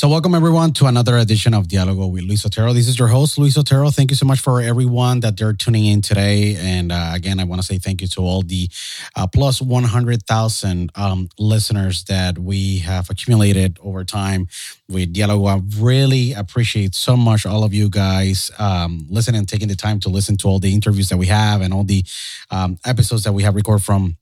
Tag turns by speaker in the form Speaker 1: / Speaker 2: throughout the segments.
Speaker 1: So, welcome everyone to another edition of Diálogo with Luis Otero. This is your host, Luis Otero. Thank you so much for everyone that they're tuning in today. And uh, again, I want to say thank you to all the uh, plus 100,000 um, listeners that we have accumulated over time with Diálogo. I really appreciate so much all of you guys um, listening and taking the time to listen to all the interviews that we have and all the um, episodes that we have recorded from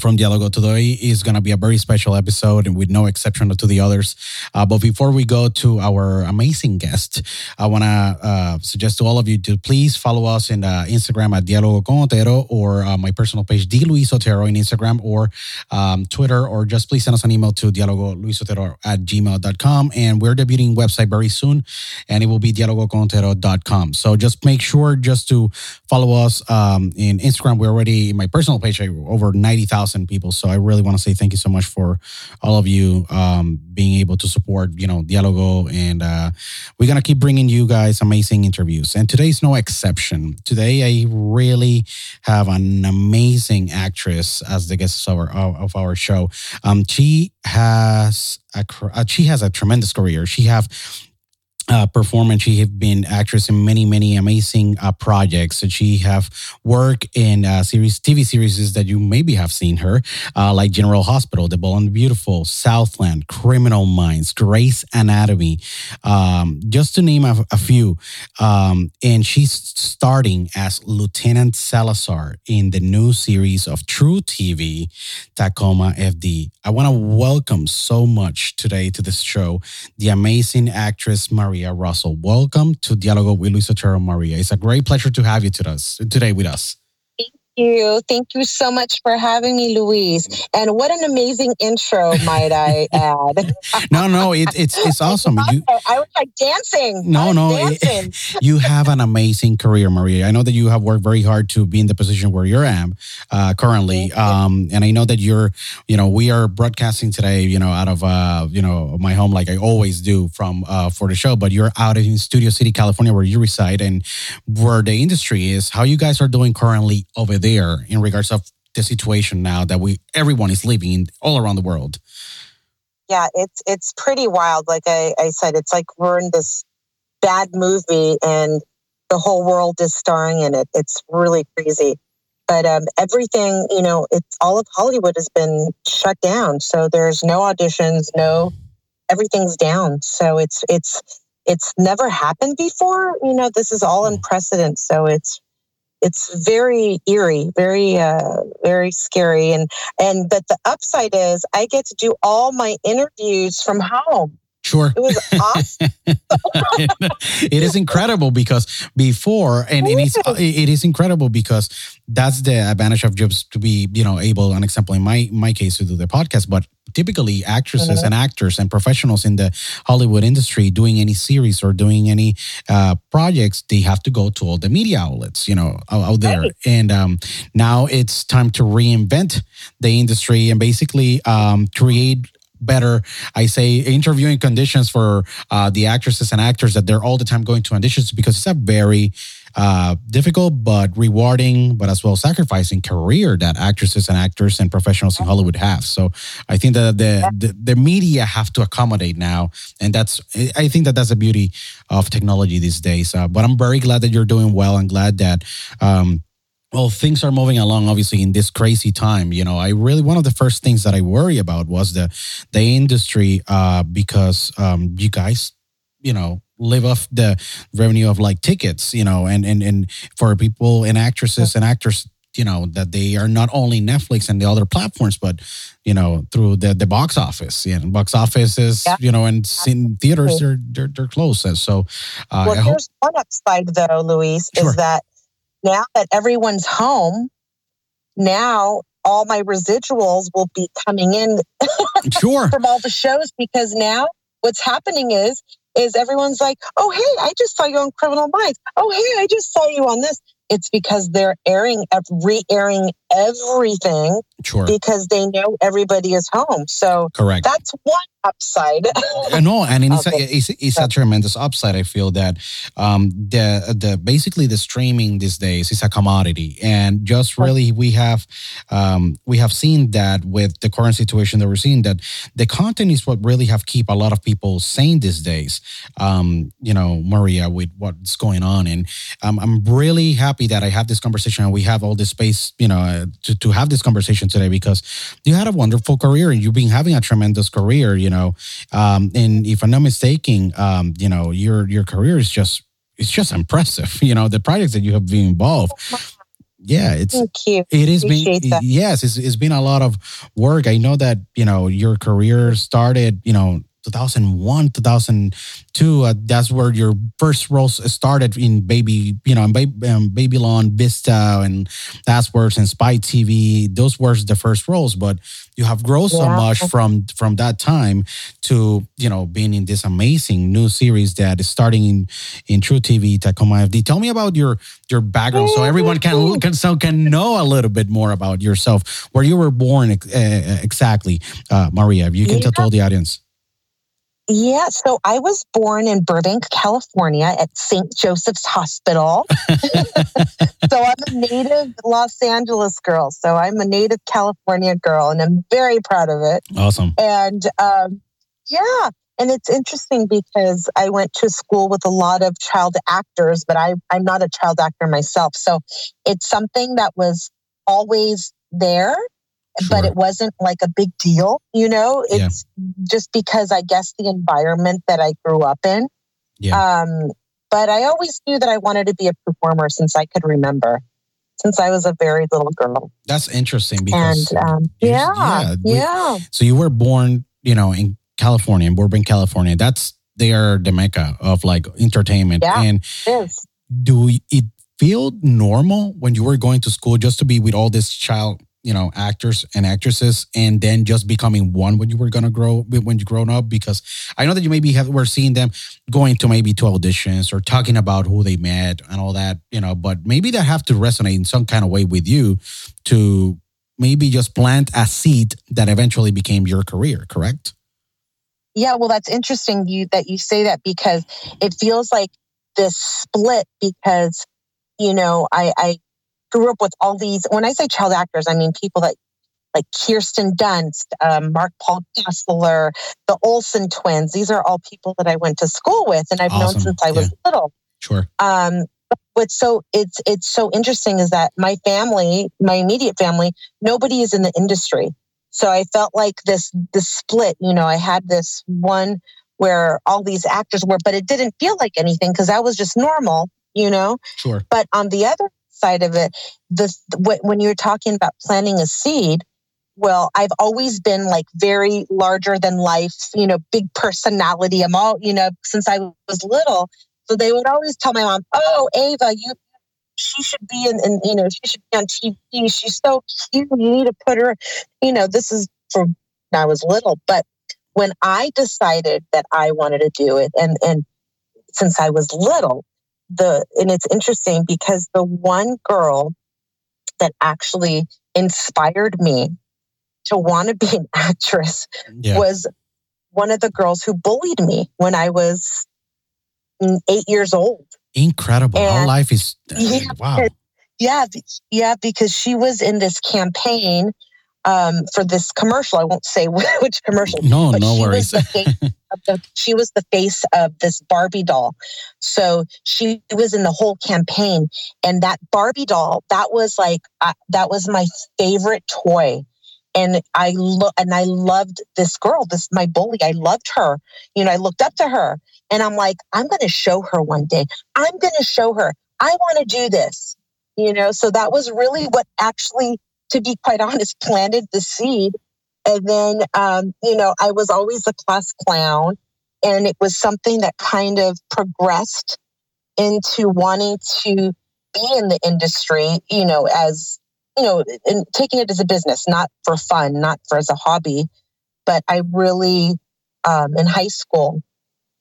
Speaker 1: from Dialogo today is going to be a very special episode and with no exception to the others. Uh, but before we go to our amazing guest, I want to uh, suggest to all of you to please follow us in uh, Instagram at Dialogo con Otero or uh, my personal page, D Luis Otero in Instagram or um, Twitter, or just please send us an email to dialogo at gmail.com. And we're debuting website very soon and it will be dialogocontero.com. So just make sure just to follow us um, in Instagram. We're already, in my personal page, over 90,000 people. So I really want to say thank you so much for all of you um, being able to support, you know, Dialogo. And uh, we're going to keep bringing you guys amazing interviews. And today's no exception. Today, I really have an amazing actress as the guest of our, of our show. Um, she has a, uh, she has a tremendous career. She have uh, performance. She has been actress in many, many amazing uh, projects. And she have worked in uh, series, TV series that you maybe have seen her, uh, like General Hospital, The Bold and the Beautiful, Southland, Criminal Minds, Grey's Anatomy, um, just to name a, a few. Um, and she's starting as Lieutenant Salazar in the new series of truTV, Tacoma FD. I want to welcome so much today to this show the amazing actress Maria Russell. Welcome to Dialogo with Luis Otero Maria. It's a great pleasure to have you to us, today with us.
Speaker 2: You. Thank you so much for having me, Louise. And what an amazing intro, might I add?
Speaker 1: no, no, it, it's it's awesome.
Speaker 2: You, I was like dancing.
Speaker 1: No, no,
Speaker 2: dancing.
Speaker 1: It, you have an amazing career, Maria. I know that you have worked very hard to be in the position where you're at uh, currently, um, and I know that you're, you know, we are broadcasting today, you know, out of uh, you know my home like I always do from uh, for the show, but you're out in Studio City, California, where you reside, and where the industry is. How you guys are doing currently over there in regards of the situation now that we everyone is living in all around the world.
Speaker 2: Yeah it's it's pretty wild. Like I, I said it's like we're in this bad movie and the whole world is starring in it. It's really crazy. But um, everything you know it's all of hollywood has been shut down. So there's no auditions no everything's down. So it's it's it's never happened before. You know this is all unprecedented. so it's it's very eerie, very uh, very scary, and and but the upside is I get to do all my interviews from home.
Speaker 1: Sure.
Speaker 2: It was awesome.
Speaker 1: it is incredible because before, and, and it's, it is incredible because that's the advantage of jobs to be, you know, able, an example in my, my case to do the podcast, but typically actresses mm-hmm. and actors and professionals in the Hollywood industry doing any series or doing any uh, projects, they have to go to all the media outlets, you know, out, out there. Right. And um, now it's time to reinvent the industry and basically um, create better. I say interviewing conditions for uh, the actresses and actors that they're all the time going to auditions because it's a very uh, difficult but rewarding but as well sacrificing career that actresses and actors and professionals in hollywood have. So i think that the, the, the media have to accommodate now and that's i think that that's the beauty of technology these days. Uh, but i'm very glad that you're doing well. I'm glad that um, well things are moving along obviously in this crazy time you know i really one of the first things that i worry about was the the industry uh because um you guys you know live off the revenue of like tickets you know and and and for people and actresses and actors you know that they are not only netflix and the other platforms but you know through the the box office you know box offices yeah. you know and in theaters they're they're, they're closed so
Speaker 2: uh, well, here's hope- one upside though luis sure. is that now that everyone's home, now all my residuals will be coming in
Speaker 1: sure.
Speaker 2: from all the shows because now what's happening is is everyone's like, "Oh, hey, I just saw you on Criminal Minds. Oh, hey, I just saw you on this." it's because they're airing, uh, re-airing everything
Speaker 1: Sure.
Speaker 2: because they know everybody is home. So
Speaker 1: Correct.
Speaker 2: that's one upside.
Speaker 1: Uh, no, and it's,
Speaker 2: Okay.
Speaker 1: a, it's, it's a tremendous upside. I feel that um, the the basically the streaming these days is a commodity, and just really we have um, we have seen that with the current situation that we're seeing that the content is what really have keep a lot of people sane these days. Um, you know, Maria, with what's going on, and um, I'm really happy that I have this conversation and we have all this space, you know, uh, to to have this conversation today because you had a wonderful career and you've been having a tremendous career, you know. Um, and if I'm not mistaken, um, you know, your your career is just it's just impressive. You know, the projects that you have been involved. Yeah, it's it been
Speaker 2: that.
Speaker 1: yes, it's, it's been a lot of work. I know that you know your career started, you know, 2001, 2002. Uh, that's where your first roles started in Baby, you know, in Baby, um, Babylon, Vista, and that's words and Spy TV. Those were the first roles, but you have grown so much from from that time to you know being in this amazing new series that is starting in in truTV Tacoma FD. Tell me about your your background so everyone can can so can know a little bit more about yourself, where you were born uh, exactly, uh, Maria. If you can
Speaker 2: Yeah.
Speaker 1: tell the audience.
Speaker 2: Yeah, so I was born in Burbank, California at St. Joseph's Hospital. so I'm a native Los Angeles girl. So I'm a native California girl and I'm very proud of it.
Speaker 1: Awesome.
Speaker 2: And um, yeah, and it's interesting because I went to school with a lot of child actors, but I, I'm not a child actor myself. So it's something that was always there, but it wasn't like a big deal, you know?
Speaker 1: Yeah.
Speaker 2: It's just because I guess the environment that I grew up in.
Speaker 1: Yeah.
Speaker 2: Um, but I always knew that I wanted to be a performer since I could remember, since I was a very little girl.
Speaker 1: That's interesting because
Speaker 2: and um, yeah,
Speaker 1: yeah, we-
Speaker 2: yeah.
Speaker 1: so you were born, you know, in California, in Burbank, California. That's they are the mecca of like entertainment.
Speaker 2: Yeah.
Speaker 1: And do it feel normal when you were going to school just to be with all this child you know actors and actresses and then just becoming one when you were gonna grow when you grown up because i know that you maybe have were seeing them going to maybe to auditions or talking about who they met and all that you know but maybe that have to resonate in some kind of way with you to maybe just plant a seed that eventually became your career correct?
Speaker 2: Yeah, well, that's interesting you that you say that because it feels like this split because you know I, I grew up with all these. When I say child actors, I mean people that like Kirsten Dunst, um, Mark Paul Gosselaar, the Olsen twins. These are all people that I went to school with, and I've known since I was little.
Speaker 1: sure
Speaker 2: Um, but what's so it's it's so interesting is that my family, my immediate family, nobody is in the industry. So I felt like this this split. You know, I had this one where all these actors were, but it didn't feel like anything because that was just normal. You know,
Speaker 1: sure
Speaker 2: but on the other side of it, the when you're talking about planting a seed, well, I've always been like very larger than life, you know, big personality. I'm all, you know, since I was little. So they would always tell my mom, "Oh, Ava, you, she should be in, in you know, she should be on TV. She's so cute. You need to put her, you know." This is from when I was little, but when I decided that I wanted to do it, and and since I was little, the and it's interesting because the one girl that actually inspired me to want to be an actress
Speaker 1: yeah
Speaker 2: was one of the girls who bullied me when I was eight years old.
Speaker 1: incredible
Speaker 2: And-
Speaker 1: life is
Speaker 2: Yeah.
Speaker 1: wow
Speaker 2: Yeah, yeah, because she was in this campaign um, for this commercial. I won't say which commercial.
Speaker 1: no no
Speaker 2: she
Speaker 1: worries
Speaker 2: Was the face of the, she was the face of this Barbie doll. So she was in the whole campaign, and that Barbie doll that was like uh, that was my favorite toy. And I lo- and I loved this girl, this my bully. I loved her. You know, I looked up to her, and I'm like, I'm going to show her one day. I'm going to show her. I want to do this. You know, so that was really what actually, to be quite honest, planted the seed and then, um, you know, I was always a class clown. And it was something that kind of progressed into wanting to be in the industry, you know, as, you know, and taking it as a business, not for fun, not for as a hobby. But I really, um, in high school,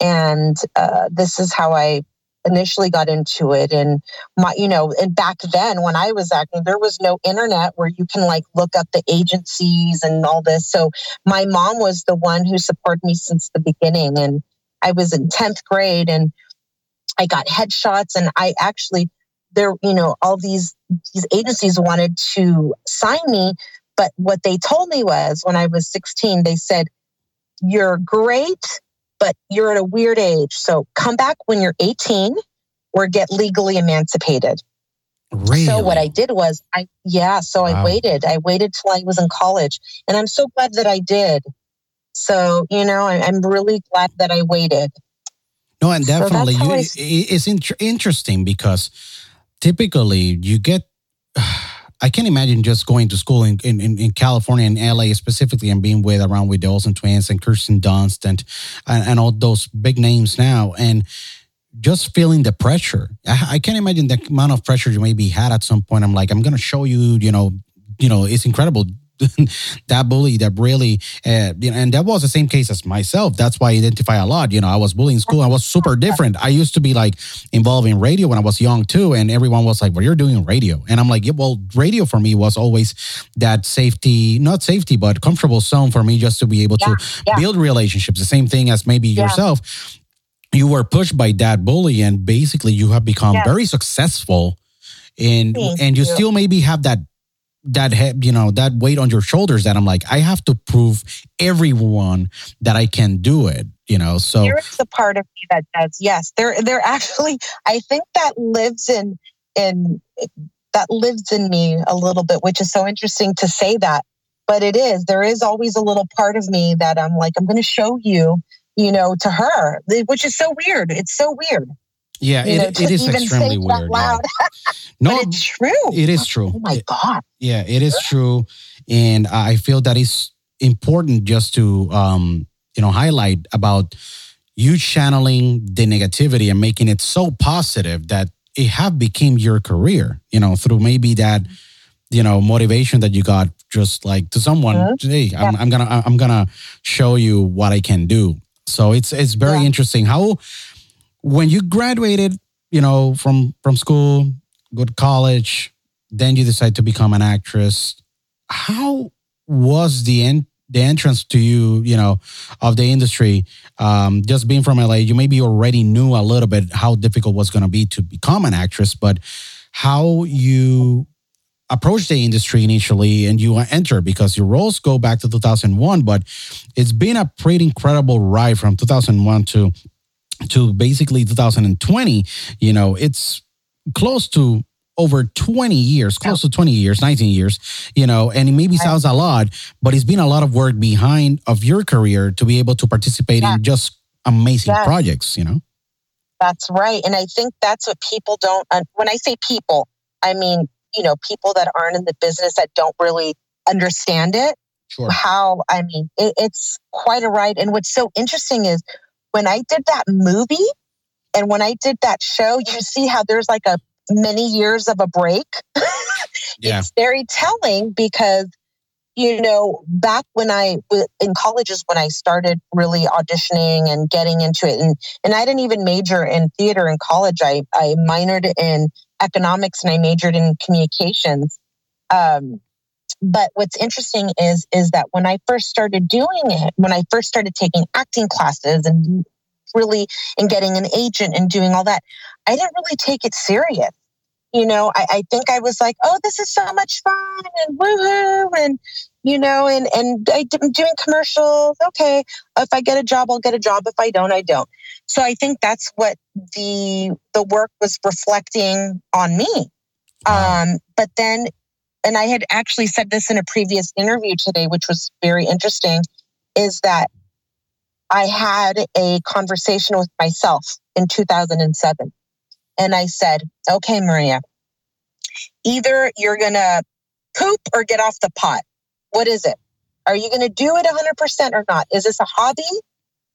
Speaker 2: and uh, this is how I initially got into it and my you know and back then when i was acting there was no internet where you can like look up the agencies and all this. So my mom was the one who supported me since the beginning and i was in 10th grade and i got headshots and i actually there you know all these these agencies wanted to sign me but what they told me was when i was 16 they said you're great but you're at a weird age. So come back when you're 18 or get legally emancipated.
Speaker 1: Really?
Speaker 2: So what I did was I yeah, so wow. I waited. I waited till I was in college. And I'm so glad that I did. So, you know, I, am really glad that I waited.
Speaker 1: No, and definitely so you, it's in- interesting because typically you get I can't imagine just going to school in, in, in California and LA specifically and being with around with the Olsen twins and Kirsten Dunst and, and, and all those big names now and just feeling the pressure. I, I can't imagine the amount of pressure you maybe had at some point. I'm like, I'm gonna show you, you know, you know, it's incredible that bully that really, uh, you know, and that was the same case as myself. That's why I identify a lot. You know, I was bullied in school. I was super different. I used to be like involved in radio when I was young too, and everyone was like, "Well, you're doing radio," and I'm like, "Yeah, well, radio for me was always that safety, not safety, but comfortable zone for me, just to be able yeah, to yeah. build relationships. The same thing as maybe yeah. yourself." You were pushed by that bully, and basically, you have become very successful, and and you, you still maybe have that that you know that weight on your shoulders that I'm like I have to prove everyone that I can do it you know so
Speaker 2: there is a part of me that does yes. There there actually I think that lives in in that lives in me a little bit which is so interesting to say that but it is. There is always a little part of me that I'm like I'm going to show you you know to her which is so weird. It's so weird
Speaker 1: yeah, it, know, it is extremely weird. Yeah.
Speaker 2: no, but it's true.
Speaker 1: It is true.
Speaker 2: Oh my god.
Speaker 1: yeah, it is true, and I feel that it's important just to um, you know highlight about you channeling the negativity and making it so positive that it have became your career. You know, through maybe that you know motivation that you got just like to someone. Mm-hmm. Hey, I'm. I'm gonna I'm gonna show you what I can do. So it's it's very yeah. interesting how when you graduated, you know, from from school, go to college, then you decide to become an actress. How was the end? the entrance to you, you know, of the industry, um, just being from LA, you maybe already knew a little bit how difficult was going to be to become an actress, but how you approached the industry initially and you enter because your roles go back to 2001, but it's been a pretty incredible ride from 2001 to to basically 2020, you know, it's close to over 20 years, close to 20 years, 19 years, you know, and it maybe sounds a lot, but it's been a lot of work behind of your career to be able to participate yeah. in just amazing yeah. projects, you know?
Speaker 2: That's right. And I think that's what people don't, when I say people, I mean, you know, people that aren't in the business that don't really understand it. Sure. How, I mean, it, it's quite a ride. And what's so interesting is when I did that movie and when I did that show, you see how there's like a many years of a break. yeah. It's very telling because, you know, back when I was in college is when I started really auditioning and getting into it. And, and I didn't even major in theater in college. I, I minored in economics and I majored in communications. Um, but what's interesting is is that when I first started doing it, when I first started taking acting classes and really and getting an agent and doing all that, I didn't really take it serious. You know, I, I think I was like, oh, this is so much fun and woohoo and you know, and and I'm doing commercials. Okay, if I get a job, I'll get a job. If I don't, I don't. So I think that's what the the work was reflecting on me. Um, but then and I had actually said this in a previous interview today, which was very interesting, is that I had a conversation with myself in 2007. And I said, okay, Maria, either you're going to poop or get off the pot. What is it? Are you going to do it 100% or not? Is this a hobby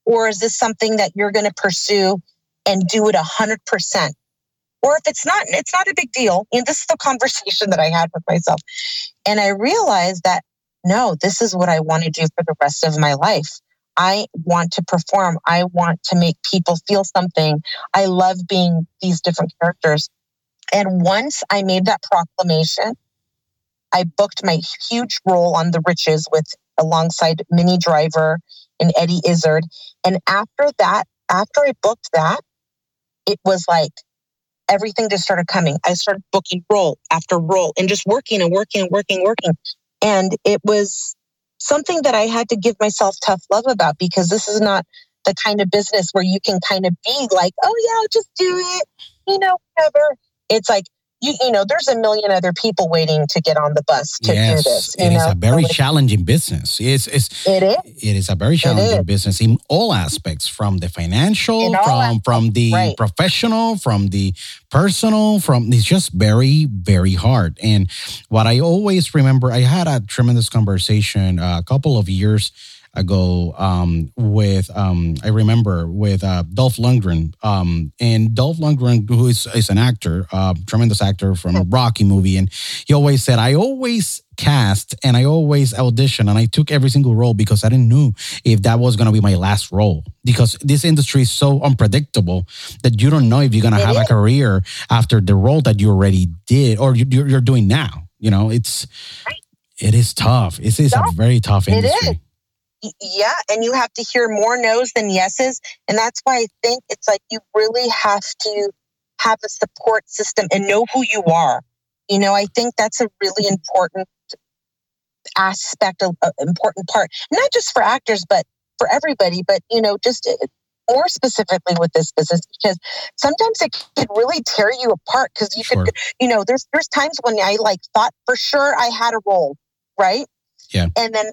Speaker 2: or is this something that you're going to pursue and do it 100%? Or if it's not, it's not a big deal. And this is the conversation that I had with myself. And I realized that no, this is what I want to do for the rest of my life. I want to perform. I want to make people feel something. I love being these different characters. And once I made that proclamation, I booked my huge role on The Riches with alongside Minnie Driver and Eddie Izzard. And after that, after I booked that, it was like everything just started coming. I started booking role after role and just working and working and working, working. And it was something that I had to give myself tough love about because this is not the kind of business where you can kind of be like, oh, yeah, I'll just do it, you know, whatever. It's like, you, you know, there's a million other people waiting to get on the bus to
Speaker 1: yes,
Speaker 2: do this. You
Speaker 1: it
Speaker 2: know?
Speaker 1: is a very
Speaker 2: So
Speaker 1: challenging business. It's, it's
Speaker 2: it is.
Speaker 1: it is a very challenging business in all aspects, from the financial, from from the
Speaker 2: right.
Speaker 1: professional, from the personal, from it's just very very hard. And what I always remember, I had a tremendous conversation uh, a couple of years ago um, with um, I remember with uh, Dolph Lundgren, um, and Dolph Lundgren, who is, is an actor, uh, tremendous actor from a Rocky movie, and he always said, "I always cast and I always audition, and I took every single role because I didn't know if that was going to be my last role because this industry is so unpredictable that you don't know if you're going to
Speaker 2: It
Speaker 1: have a career after the role that you already did or you, you're, you're doing now. You know, it's."
Speaker 2: Right.
Speaker 1: It is tough. It is a very tough industry.
Speaker 2: Yeah and you have to hear more no's than yeses and that's why i think it's like you really have to have a support system and know who you are you know i think that's a really important aspect of uh, important part not just for actors but for everybody but you know just uh, more specifically with this business because sometimes it could really tear you apart because you
Speaker 1: Sure.
Speaker 2: could you know there's there's times when i like thought for sure i had a role right
Speaker 1: Yeah.
Speaker 2: and then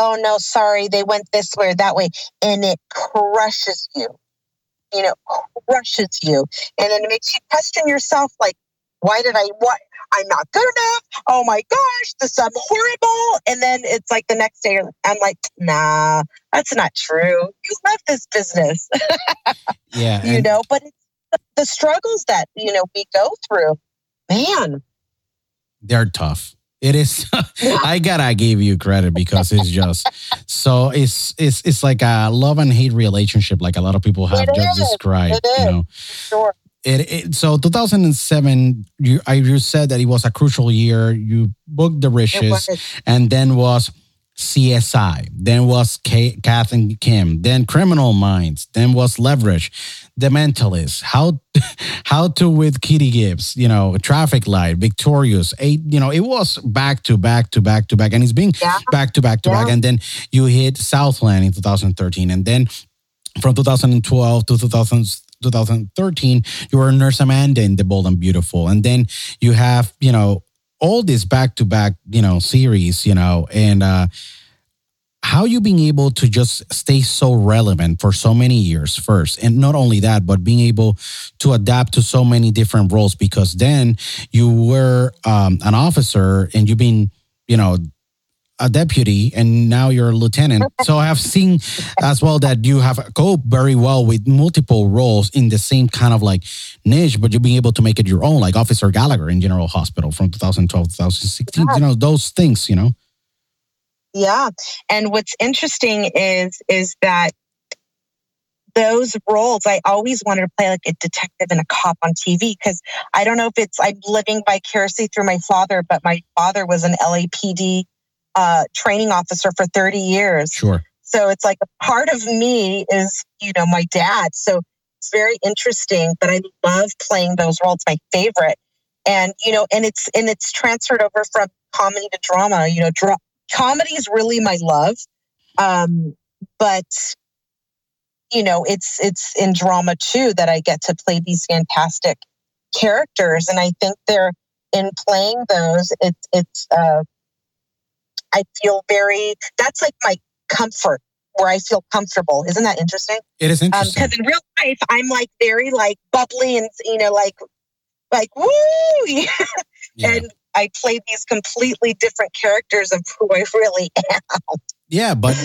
Speaker 2: oh no sorry they went this way or that way. And it crushes you. You know crushes you. And then it makes you question yourself like why did i what i'm not good enough. Oh my gosh this i'm horrible. And then it's like the next day i'm like nah that's not true. You love this business.
Speaker 1: Yeah.
Speaker 2: you know but the struggles that you know we go through man.
Speaker 1: They're tough. It is. I gotta give you credit because it's just so. It's it's it's like a love and hate relationship, like a lot of people have
Speaker 2: It
Speaker 1: just
Speaker 2: is.
Speaker 1: described.
Speaker 2: It
Speaker 1: You know,
Speaker 2: sure
Speaker 1: it, it. So 2007, you I you said that it was a crucial year. You booked the riches, and then was CSI, then was K- Kath and Kim, then Criminal Minds, then was Leverage, The Mentalist, How How to with Kitty Gibbs, you know, Traffic Light, Victorious, eight, you know, it was back to back to back to back, and it's being
Speaker 2: Yeah.
Speaker 1: back to back to back, and then you hit Southland in 2013, and then from 2012 to 2000. 2013, you were Nurse Amanda in The Bold and Beautiful. And then you have, you know, all this back to back, you know, series, you know, and uh how you being able to just stay so relevant for so many years first. And not only that but being able to adapt to so many different roles because then you were um, an officer and you've been you know a deputy and now you're a lieutenant. So i have seen as well that you have coped very well with multiple roles in the same kind of like niche but you're being able to make it your own like officer gallagher in general hospital from 2012 2016 you know those things you know?
Speaker 2: Yeah. And what's interesting is is that those roles I always wanted to play like a detective and a cop on TV because I don't know if it's I'm living vicariously through my father, but my father was an LAPD uh, training officer for 30 years.
Speaker 1: sure
Speaker 2: So it's like a part of me is, you know, my dad. So it's very interesting, but I love playing those roles, my favorite. And, you know, and it's and it's transferred over from comedy to drama. You know, dra- comedy is really my love. Um, but you know, it's it's in drama too that I get to play these fantastic characters. And I think they're in playing those, it's it's uh I feel very that's like my comfort where I feel comfortable. Isn't that interesting?
Speaker 1: it is
Speaker 2: Um,
Speaker 1: interesting
Speaker 2: because in real life, I'm like very like bubbly and you know like like woo,
Speaker 1: yeah.
Speaker 2: and I play these completely different characters of who I really am.
Speaker 1: Yeah, but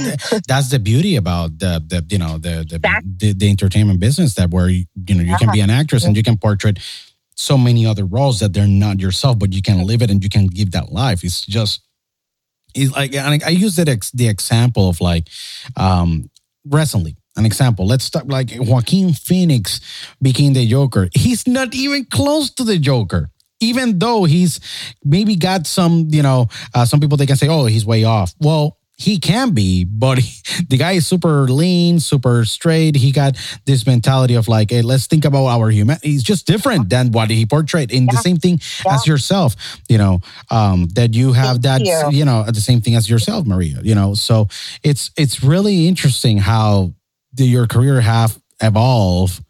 Speaker 1: that's the beauty about the the you know the the, the, the entertainment business that where you, you know you can be an actress and you can portray so many other roles that they're not yourself, but you can live it and you can give that life. It's just it's like and I use that ex, the example of like um recently, an example. Let's start like Joaquin Phoenix became the Joker. He's not even close to the Joker. Even though he's maybe got some, you know, uh, some people they can say, "Oh, he's way off." Well, he can be, but he, the guy is super lean, super straight. He got this mentality of like, hey, let's think about our human. He's just different than what he portrayed. In
Speaker 2: Yeah.
Speaker 1: the same thing
Speaker 2: Yeah.
Speaker 1: as yourself, you know, um, that you have that,
Speaker 2: you.
Speaker 1: you know, the same thing as yourself, Maria. You know, so it's it's really interesting how the, your career have evolved.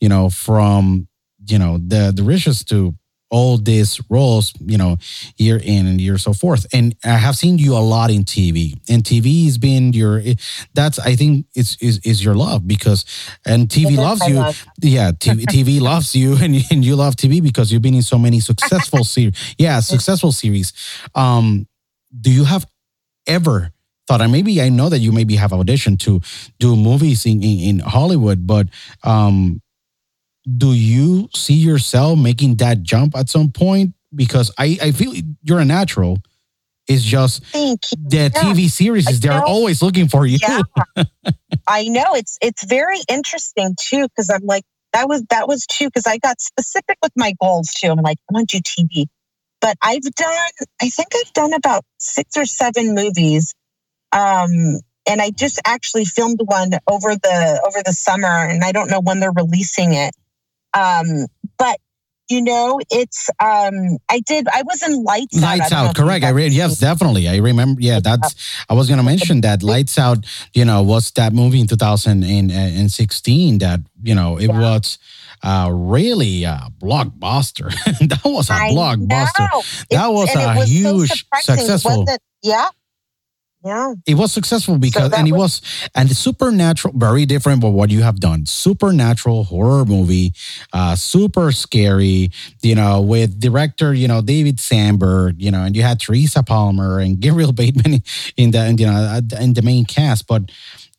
Speaker 1: You know, from you know the the riches to all these roles, you know, year in and year so forth. And I have seen you a lot in TV, and TV has been your. That's I think it's is is your love because, and TV
Speaker 2: It
Speaker 1: loves you.
Speaker 2: love.
Speaker 1: Yeah, TV, TV loves you, and and you love TV because you've been in so many successful series. Yeah, successful series. Um, do you have ever? Thought, and maybe I know that you maybe have auditioned to do movies in, in, in Hollywood, but um, do you see yourself making that jump at some point? Because I, I feel you're a natural. It's just the
Speaker 2: Yeah.
Speaker 1: TV series is they're always looking for you.
Speaker 2: Yeah. I know it's it's very interesting too because I'm like that was that was too because I got specific with my goals too. I'm like I want to do TV, but I've done I think I've done about six or seven movies, um, and I just actually filmed one over the over the summer, and I don't know when they're releasing it. Um, but you know, it's um, I did I was in Lights Out.
Speaker 1: Lights
Speaker 2: don't
Speaker 1: Out, correct. I read, yes, definitely. I remember. Yeah, that's. I was gonna mention that Lights Out. You know, was that movie in 2016 that you know it
Speaker 2: Yeah.
Speaker 1: was uh really a blockbuster. that was a
Speaker 2: I
Speaker 1: blockbuster.
Speaker 2: know.
Speaker 1: That
Speaker 2: It-
Speaker 1: was a
Speaker 2: was
Speaker 1: huge
Speaker 2: surprising,
Speaker 1: successful.
Speaker 2: Yeah. Yeah.
Speaker 1: It was successful because,
Speaker 2: that
Speaker 1: and it
Speaker 2: was-
Speaker 1: was, and the supernatural, very different from what you have done. Supernatural horror movie, uh, super scary, you know, with director, you know, David Sandberg, you know, and you had Teresa Palmer and Gabriel Bateman in the, in, you know, in the main cast. But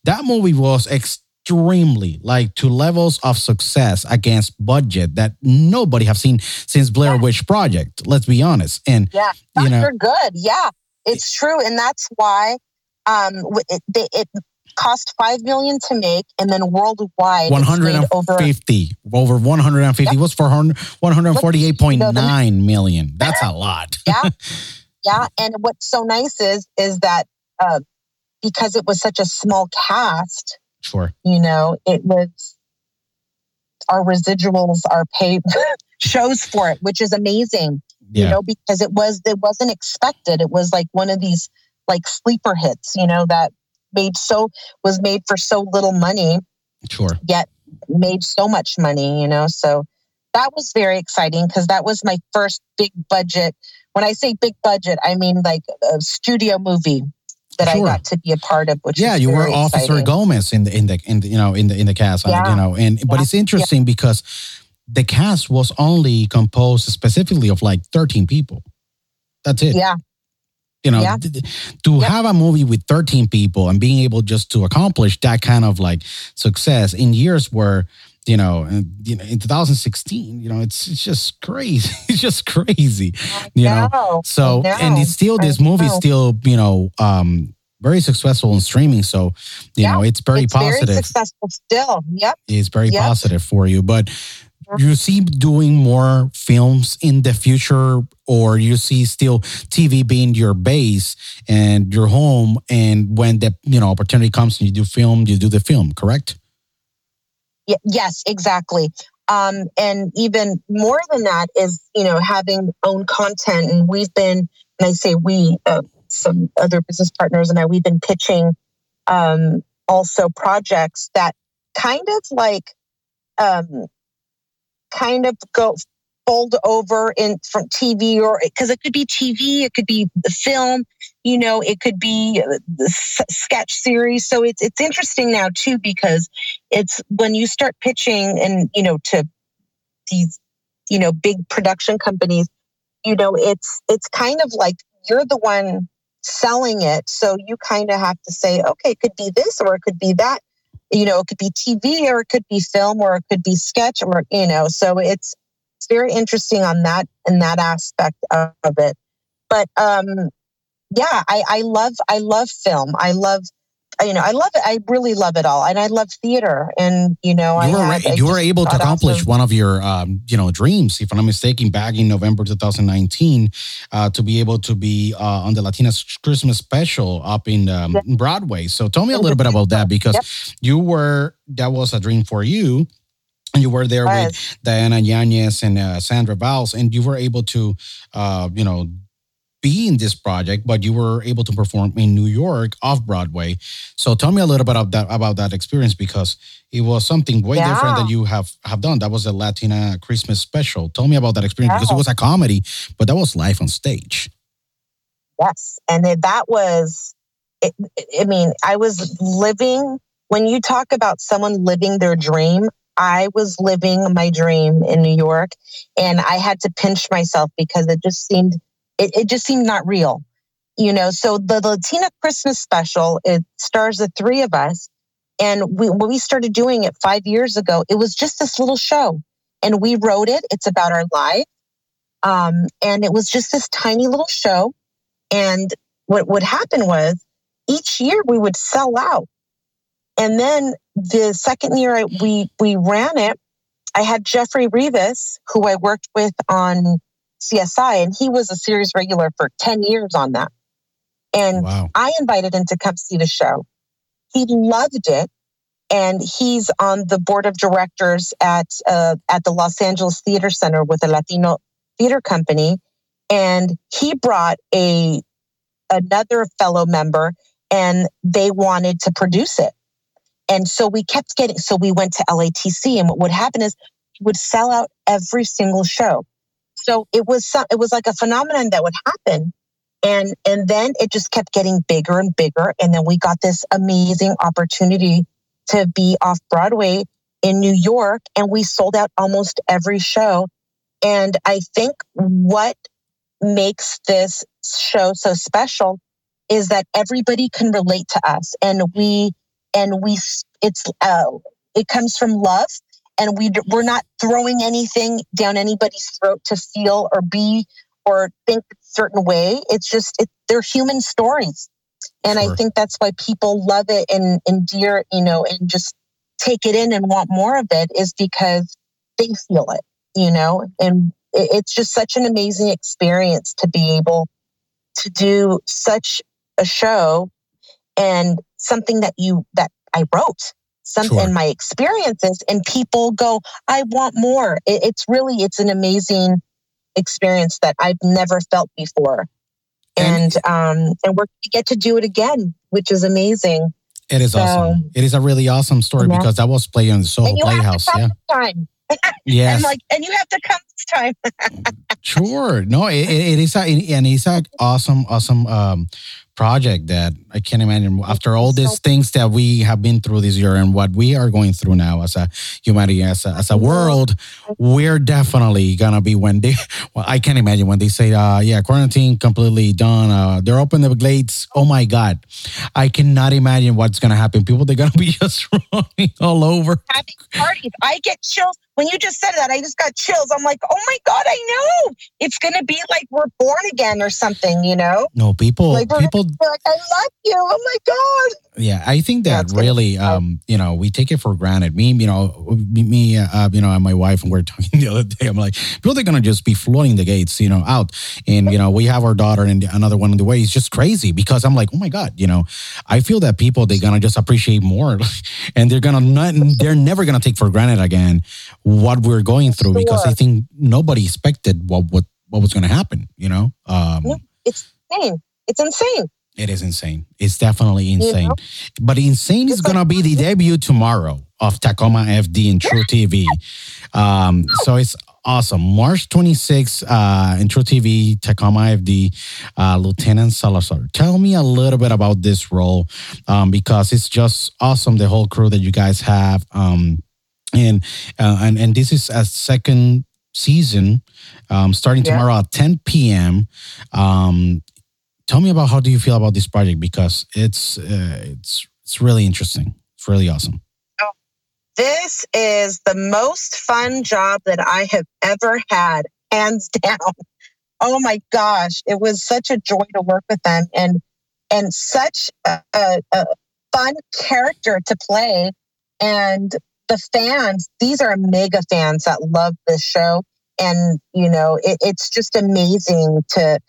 Speaker 1: that movie was extremely like to levels of success against budget that nobody have seen since Blair
Speaker 2: Yeah.
Speaker 1: Witch Project. Let's be honest. And
Speaker 2: Yeah.
Speaker 1: you know,
Speaker 2: You're good. Yeah. It's true. And that's why um it, they, it cost five million to make and then worldwide it's made over
Speaker 1: 150 over 150 what's for 148.9 million that's a lot
Speaker 2: Yeah. yeah and what's so nice is is that uh because it was such a small cast
Speaker 1: sure
Speaker 2: you know it was our residuals are paid shows for it which is amazing you know because it was it wasn't expected it was like one of these like sleeper hits you know that made so was made for so little money
Speaker 1: sure
Speaker 2: yet made so much money you know so that was very exciting because that was my first big budget when i say big budget i mean like a studio movie that
Speaker 1: Sure.
Speaker 2: i got to be a part of which
Speaker 1: yeah you were officer
Speaker 2: exciting.
Speaker 1: gomez in the in the in the you know in the in the cast
Speaker 2: Yeah.
Speaker 1: you know and but
Speaker 2: Yeah.
Speaker 1: it's interesting because the cast was only composed specifically of like 13 people. That's it.
Speaker 2: Yeah.
Speaker 1: You know
Speaker 2: Yeah.
Speaker 1: to have a movie with 13 people and being able just to accomplish that kind of like success in years where you know, and, you know in 2016 you know it's it's just crazy. It's just crazy you know?
Speaker 2: No,
Speaker 1: so
Speaker 2: I
Speaker 1: and it's still this
Speaker 2: I
Speaker 1: movie is
Speaker 2: know.
Speaker 1: still you know um very successful in streaming. So you
Speaker 2: Yeah,
Speaker 1: know it's very
Speaker 2: it's
Speaker 1: positive.
Speaker 2: very successful still. Yep.
Speaker 1: It's very
Speaker 2: Yep.
Speaker 1: positive for you. But you see doing more films in the future or you see still tv being your base and your home and when the you know opportunity comes and you do film you do the film correct
Speaker 2: yes, exactly. Um, and even more than that is, you know, having own content. And we've been, and I say we, uh, some other business partners and I, we've been pitching um, also projects that kind of like, um, kind of go fold over in from TV or because it could be TV, it could be the film, you know, it could be uh, the s- sketch series. So it's it's interesting now too because it's when you start pitching and you know to these you know big production companies you know it's it's kind of like you're the one selling it so you kind of have to say okay it could be this or it could be that you know it could be tv or it could be film or it could be sketch or you know so it's it's very interesting on that in that aspect of it. But um yeah i i love i love film. I love you know, I love it. I really love it all, and I love theater. And you know,
Speaker 1: you were,
Speaker 2: I had,
Speaker 1: you were able to accomplish one of your um, you know dreams, if I'm not mistaken, back in November 2019, uh, to be able to be uh, on the Latinas Christmas special up in um,
Speaker 2: Yep.
Speaker 1: Broadway. So tell me a little bit about that because
Speaker 2: Yep.
Speaker 1: you were that was a dream for you. And you were there with Diana Yanez and uh, Sandra Valls, and you were able to, uh, you know, be in this project, but you were able to perform in New York off Broadway. So tell me a little bit about that about that experience because it was something way different than you have have done. That was a Latina Christmas special. Tell me about that experience because it was a comedy, but that was live on stage.
Speaker 2: Yes. And that was, it, I mean, I was living, when you talk about someone living their dream, I was living my dream in New York and I had to pinch myself because it just seemed, it, it just seemed not real. You know, so the Latina Christmas special, it stars the three of us. And we, when we started doing it five years ago, it was just this little show. And we wrote it. It's about our life. Um, and it was just this tiny little show. And what would happen was each year we would sell out. And then the second year I, we we ran it, I had Jeffrey Rivas, who I worked with on CSI, and he was a series regular for 10 years on that. And
Speaker 1: Wow.
Speaker 2: I invited him to come see the show. He loved it, and he's on the board of directors at uh, at the Los Angeles Theater Center with a Latino theater company. And he brought a another fellow member, and they wanted to produce it. And so we kept getting. So we went to LATC, and what would happen is he would sell out every single show. So it was some, it was like a phenomenon that would happen. And and then it just kept getting bigger and bigger. And then we got this amazing opportunity to be off broadway in new york and we sold out almost every show. And i think what makes this show so special is that everybody can relate to us. And we and we it's uh, it comes from love and we we're not throwing anything down anybody's throat to feel or be or think a certain way. It's just it, they're human stories, and
Speaker 1: Sure.
Speaker 2: I think that's why people love it and endear, you know, and just take it in and want more of it is because they feel it, you know, and it, it's just such an amazing experience to be able to do such a show and something that you that I wrote something
Speaker 1: Sure.
Speaker 2: my experiences and people go i want more it, it's really it's an amazing experience that i've never felt before
Speaker 1: And-
Speaker 2: and um and we're we get to do it again which is amazing
Speaker 1: It is
Speaker 2: So-
Speaker 1: awesome. It is a really awesome story
Speaker 2: Yeah.
Speaker 1: because that was played on the Soho
Speaker 2: and you
Speaker 1: Playhouse. Yeah.
Speaker 2: time
Speaker 1: Yes.
Speaker 2: and like and you have to come this time
Speaker 1: Sure. No, it, it it is a, and it's an awesome, awesome um, project that I can't imagine after all these things that we have been through this year and what we are going through now as a humanity, as a, as a world, we're definitely gonna be when they. Well, I can't imagine when they say, uh, "Yeah, quarantine completely done. Uh, they're open the gates." Oh my God, I cannot imagine what's gonna happen. People, they're gonna be just running all over.
Speaker 2: having parties i get chills when you just said that i just got chills. I'm like oh my god i know. It's gonna be like we're born again or something you know?
Speaker 1: No, people,
Speaker 2: like
Speaker 1: people
Speaker 2: like i love you. Oh my god
Speaker 1: Yeah, I think that
Speaker 2: gonna
Speaker 1: really, um, you know, we take it for granted. Me, you know, me, me uh, you know, and my wife, and we are talking the other day. I'm like, people are gonna just be flooding the gates, you know, out, and you know, we have our daughter and another one on the way. It's just crazy because I'm like, oh my god, you know, I feel that people they're gonna just appreciate more, and they're gonna not, they're never gonna take for granted again what we're going through because I think nobody expected what what what was gonna happen. You know, um,
Speaker 2: Yeah. it's insane it's insane
Speaker 1: it is insane. It's definitely
Speaker 2: You
Speaker 1: insane.
Speaker 2: know?
Speaker 1: But insane is going to be the debut tomorrow of Tacoma FD in truTV. Um, so it's awesome. March 26th uh, in truTV, Tacoma FD, uh, Lieutenant Salazar. Tell me a little bit about this role um, because it's just awesome, the whole crew that you guys have. Um, and, uh, and, and this is a second season um, starting
Speaker 2: Yeah.
Speaker 1: tomorrow at 10 p.m. Um, tell me about how do you feel about this project because it's uh, it's it's really interesting. It's really awesome.
Speaker 2: This is the most fun job that I have ever had, hands down. Oh my gosh, it was such a joy to work with them, and and such a, a, a fun character to play. And the fans, these are mega fans that love this show. And, you know, it, it's just amazing to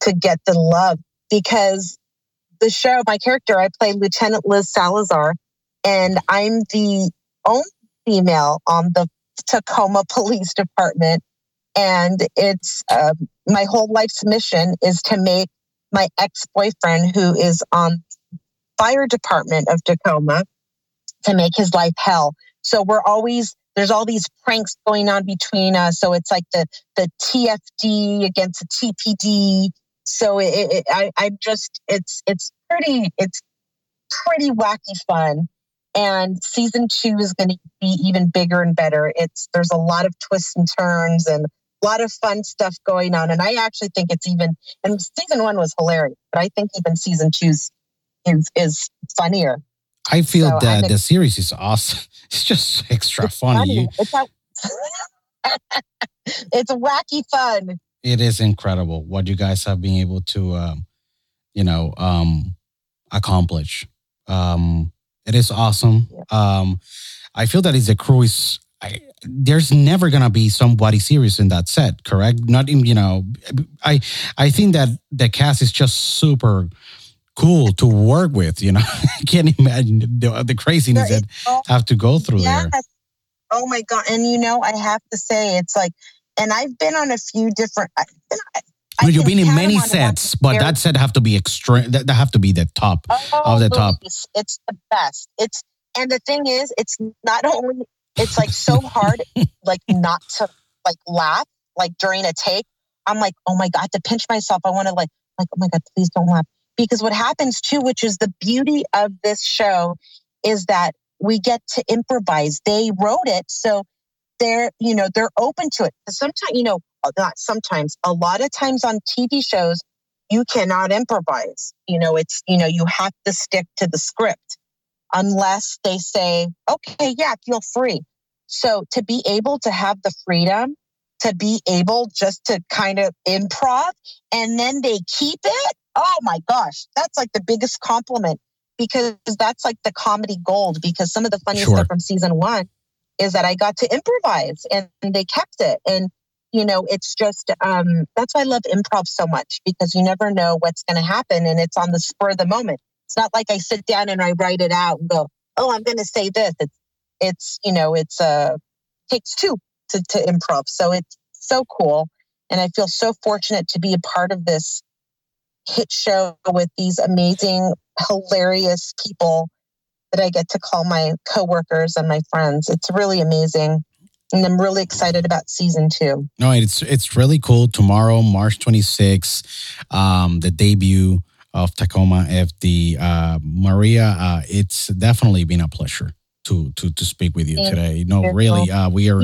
Speaker 2: to get the love because the show, my character, I play Lieutenant Liz Salazar, and I'm the only female on the Tacoma Police Department. And it's uh, my whole life's mission is to make my ex boyfriend, who is on fire department of Tacoma, to make his life hell. So we're always there's all these pranks going on between us. So it's like the the TFD against the TPD. So it, it, I I just it's it's pretty it's pretty wacky fun. And season two is going to be even bigger and better. It's there's a lot of twists and turns and a lot of fun stuff going on. And I actually think it's even and season one was hilarious, but I think even season two's is is funnier.
Speaker 1: I feel so that the series is awesome. It's just extra
Speaker 2: it's
Speaker 1: funny.
Speaker 2: funny. It's, a, it's wacky fun.
Speaker 1: It is incredible what you guys have been able to, um, you know, um, accomplish. Um, it is awesome. Um, I feel that is a crew is. I, there's never gonna be somebody serious in that set, correct? Not in, you know, I I think that the cast is just super cool to work with. You know, I can't imagine the, the craziness that have to go through yes. there.
Speaker 2: Oh my god! And you know, I have to say, it's like, and I've been on a few different. I,
Speaker 1: I you've been in many sets, but that set have to be extreme. That, that have to be the top oh, of the top.
Speaker 2: It's the best. It's and the thing is, it's not only. It's like so hard, like not to like laugh, like during a take. I'm like, oh my god, to pinch myself. I want to like, like, oh my god, please don't laugh. Because what happens too, which is the beauty of this show, is that we get to improvise. They wrote it, so they're, you know, they're open to it. Sometimes, you know, oh not sometimes, a lot of times on TV shows, you cannot improvise. You know, it's, you know, you have to stick to the script unless they say, okay, yeah, feel free. So to be able to have the freedom to be able just to kind of improv and then they keep it oh my gosh, that's like the biggest compliment because that's like the comedy gold. Because some of the funniest sure. stuff from season one is that I got to improvise and they kept it. And, you know, it's just, um, that's why I love improv so much because you never know what's going to happen and it's on the spur of the moment. It's not like I sit down and I write it out and go, oh, I'm going to say this. It's, it's, you know, it's, uh, takes two to, to improv. So it's so cool. And I feel so fortunate to be a part of this hit show with these amazing, hilarious people that I get to call my coworkers and my friends. It's really amazing. And I'm really excited about season two.
Speaker 1: No, it's it's really cool. Tomorrow, March 26th, um, the debut of Tacoma FD. Uh, Maria, uh, it's definitely been a pleasure to to to speak with you Thank today. You know, really, uh, we are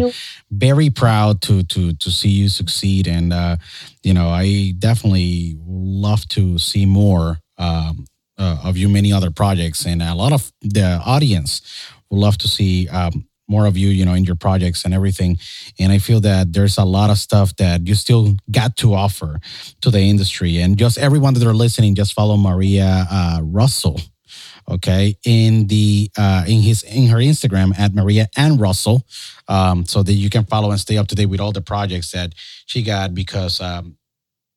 Speaker 1: very proud to to to see you succeed, and uh, you know, I definitely love to see more um, uh, of you, many other projects, and a lot of the audience would love to see. Um, more of you, you know, in your projects and everything. And I feel that there's a lot of stuff that you still got to offer to the industry. And just everyone that are listening, just follow Maria uh, Russell okay in the uh in his in her instagram at maria and russell um so that you can follow and stay up to date with all the projects that she got because um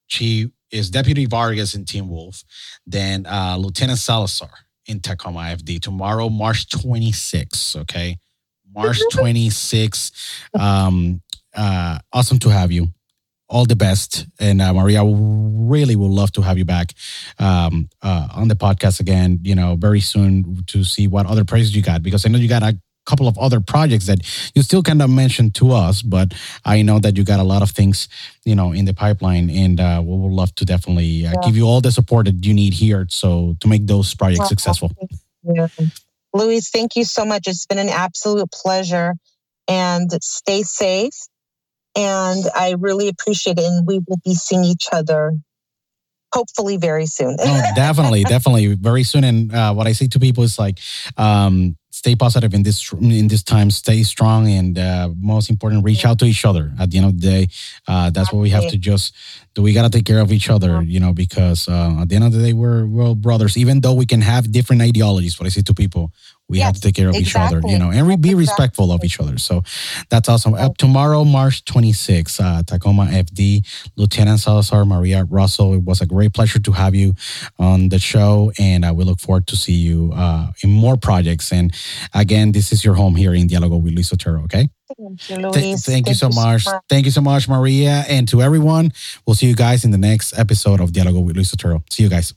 Speaker 1: she is deputy vargas in Teen Wolf then uh lieutenant salazar in tacoma IFD tomorrow march 26th okay march 26th um uh awesome to have you all the best. And uh, Maria, really would love to have you back um, uh, on the podcast again, you know, very soon to see what other projects you got, because I know you got a couple of other projects that you still kind of mentioned to us, but I know that you got a lot of things, you know, in the pipeline, and uh, we would love to definitely uh, yeah. give you all the support that you need here, so to make those projects well, successful.
Speaker 2: Yeah. Luis, thank you so much. It's been an absolute pleasure, and stay safe and I really appreciate it. And we will be seeing each other hopefully very soon.
Speaker 1: oh, definitely, definitely very soon. And uh, what I say to people is like, um, stay positive in this in this time. Stay strong, and uh, most important, reach out to each other. At the end of the day, uh, that's what we have to just do. We gotta take care of each other, you know, because uh, at the end of the day, we're we're all brothers. Even though we can have different ideologies, what I say to people, we have to take care of each other, you know, and we be
Speaker 2: Exactly.
Speaker 1: respectful of each other. So that's awesome. Up tomorrow, March 26th, uh, Tacoma FD, Lieutenant Salazar, Maria Russell. It was a great pleasure to have you on the show, and uh, we look forward to see you uh, in more projects. And again, this is your home here in Dialogo with Luis Otero. Okay.
Speaker 2: Thank you,
Speaker 1: Th-
Speaker 2: Luis.
Speaker 1: thank, you so much. Thank you so much, Maria, and to everyone. We'll see you guys in the next episode of Dialogo with Luis Otero. See you guys.